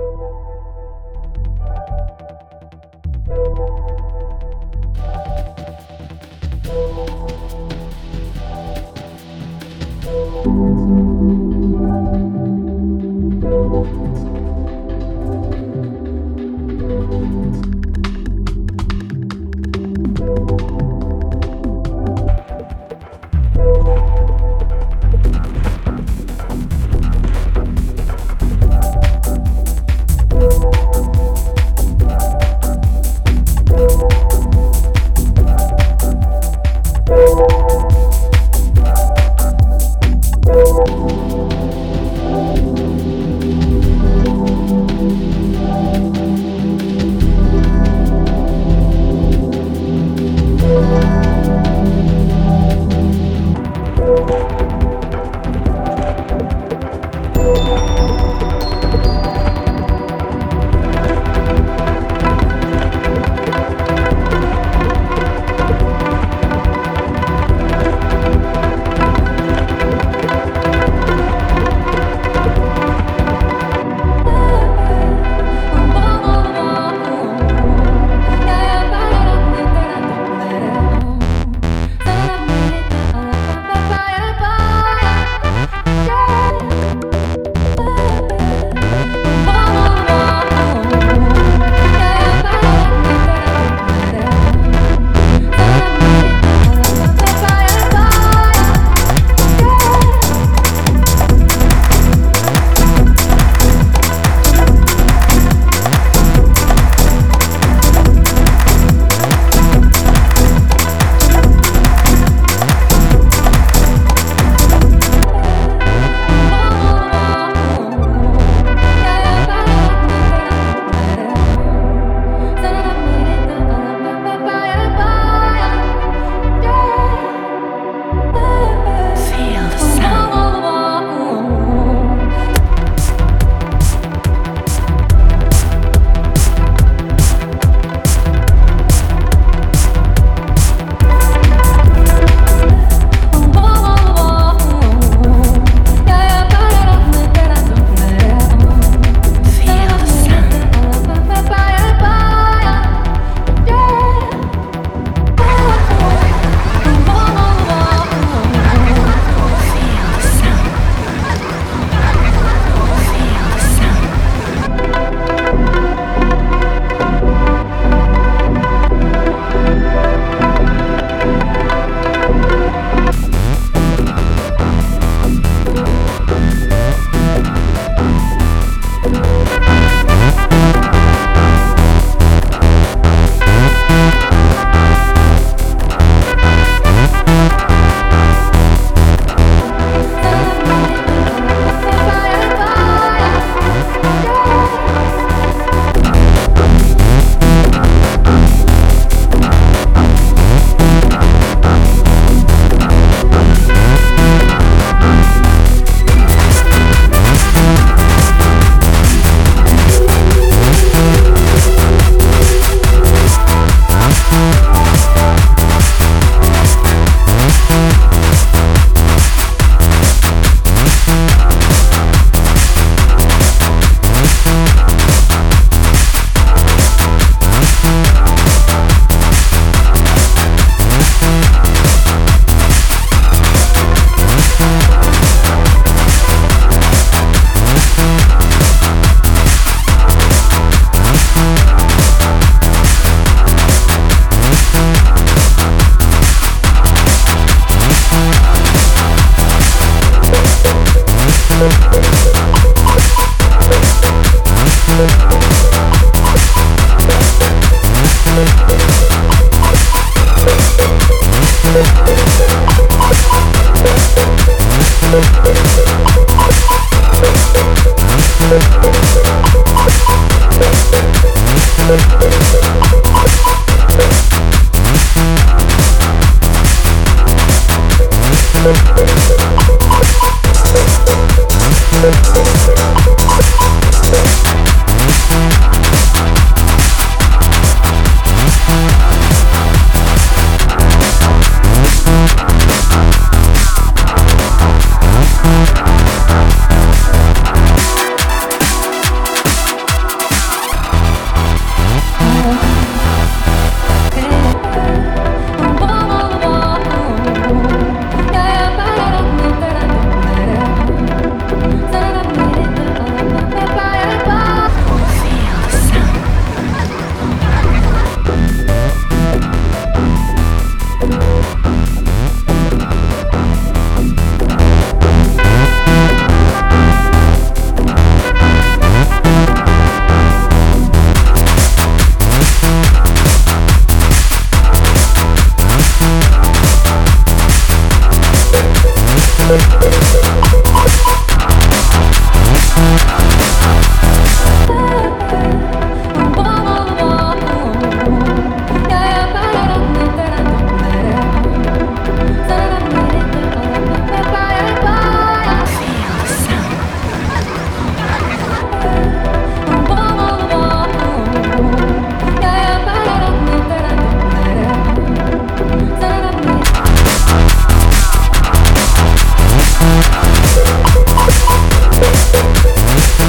Thank you.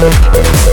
Thank